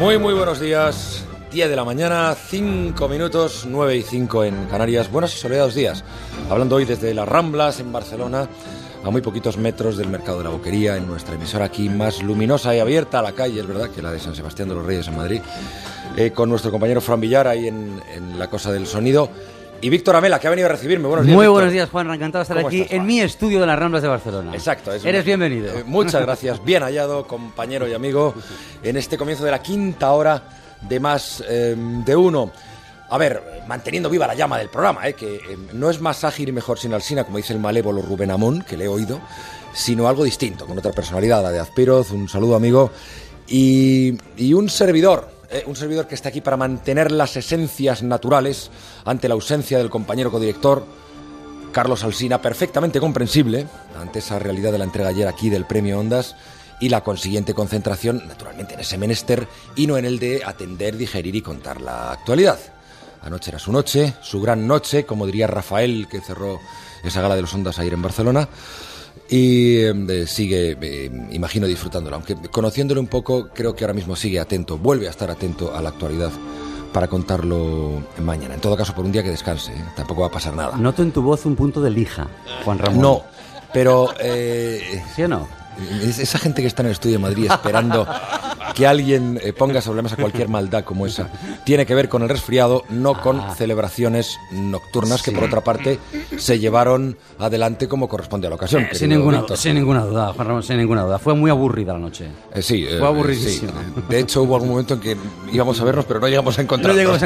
Muy, muy buenos días. 10 de la mañana, 5 minutos, 9 y 5 en Canarias. Buenos y soleados días. Hablando hoy desde las Ramblas en Barcelona, a muy poquitos metros del mercado de la Boquería, en nuestra emisora aquí más luminosa y abierta a la calle, es verdad, que la de San Sebastián de los Reyes en Madrid, eh, con nuestro compañero Fran Villar ahí en, en la cosa del sonido. Y Víctor Amela, que ha venido a recibirme. Buenos días. Muy Víctor. buenos días, Juan. Encantado de estar ¿Cómo aquí estás, en mi estudio de las Ramblas de Barcelona. Exacto. es Eres un- bienvenido. Eh, muchas gracias. Bien hallado, compañero y amigo, en este comienzo de la quinta hora de más eh, de uno. A ver, manteniendo viva la llama del programa, eh, que eh, no es más ágil y mejor sin Alsina, como dice el malévolo Rubén Amón, que le he oído, sino algo distinto, con otra personalidad, la de Azpiroz. Un saludo, amigo. Y, y un servidor, eh, un servidor que está aquí para mantener las esencias naturales ante la ausencia del compañero codirector, Carlos Alsina, perfectamente comprensible ante esa realidad de la entrega ayer aquí del premio Ondas y la consiguiente concentración, naturalmente, en ese menester y no en el de atender, digerir y contar la actualidad. Anoche era su noche, su gran noche, como diría Rafael, que cerró esa gala de los Ondas ayer en Barcelona. Y eh, sigue, eh, imagino, disfrutándola. Aunque conociéndole un poco, creo que ahora mismo sigue atento, vuelve a estar atento a la actualidad para contarlo mañana. En todo caso, por un día que descanse, ¿eh? tampoco va a pasar nada. Noto en tu voz un punto de lija, Juan Ramón. No, pero eh, ¿Sí o no? es- esa gente que está en el estudio de Madrid esperando que alguien eh, ponga sobre la mesa cualquier maldad como esa, tiene que ver con el resfriado, no con Ah. celebraciones nocturnas que por otra parte se llevaron adelante como corresponde a la ocasión. Sin querido ninguna, sin ninguna duda, Juan Ramón, sin ninguna duda. Fue muy aburrida la noche. Eh, sí, eh, Fue aburridísimo. sí. De hecho, hubo algún momento en que íbamos a vernos, pero no llegamos a encontrarnos. No llegamos a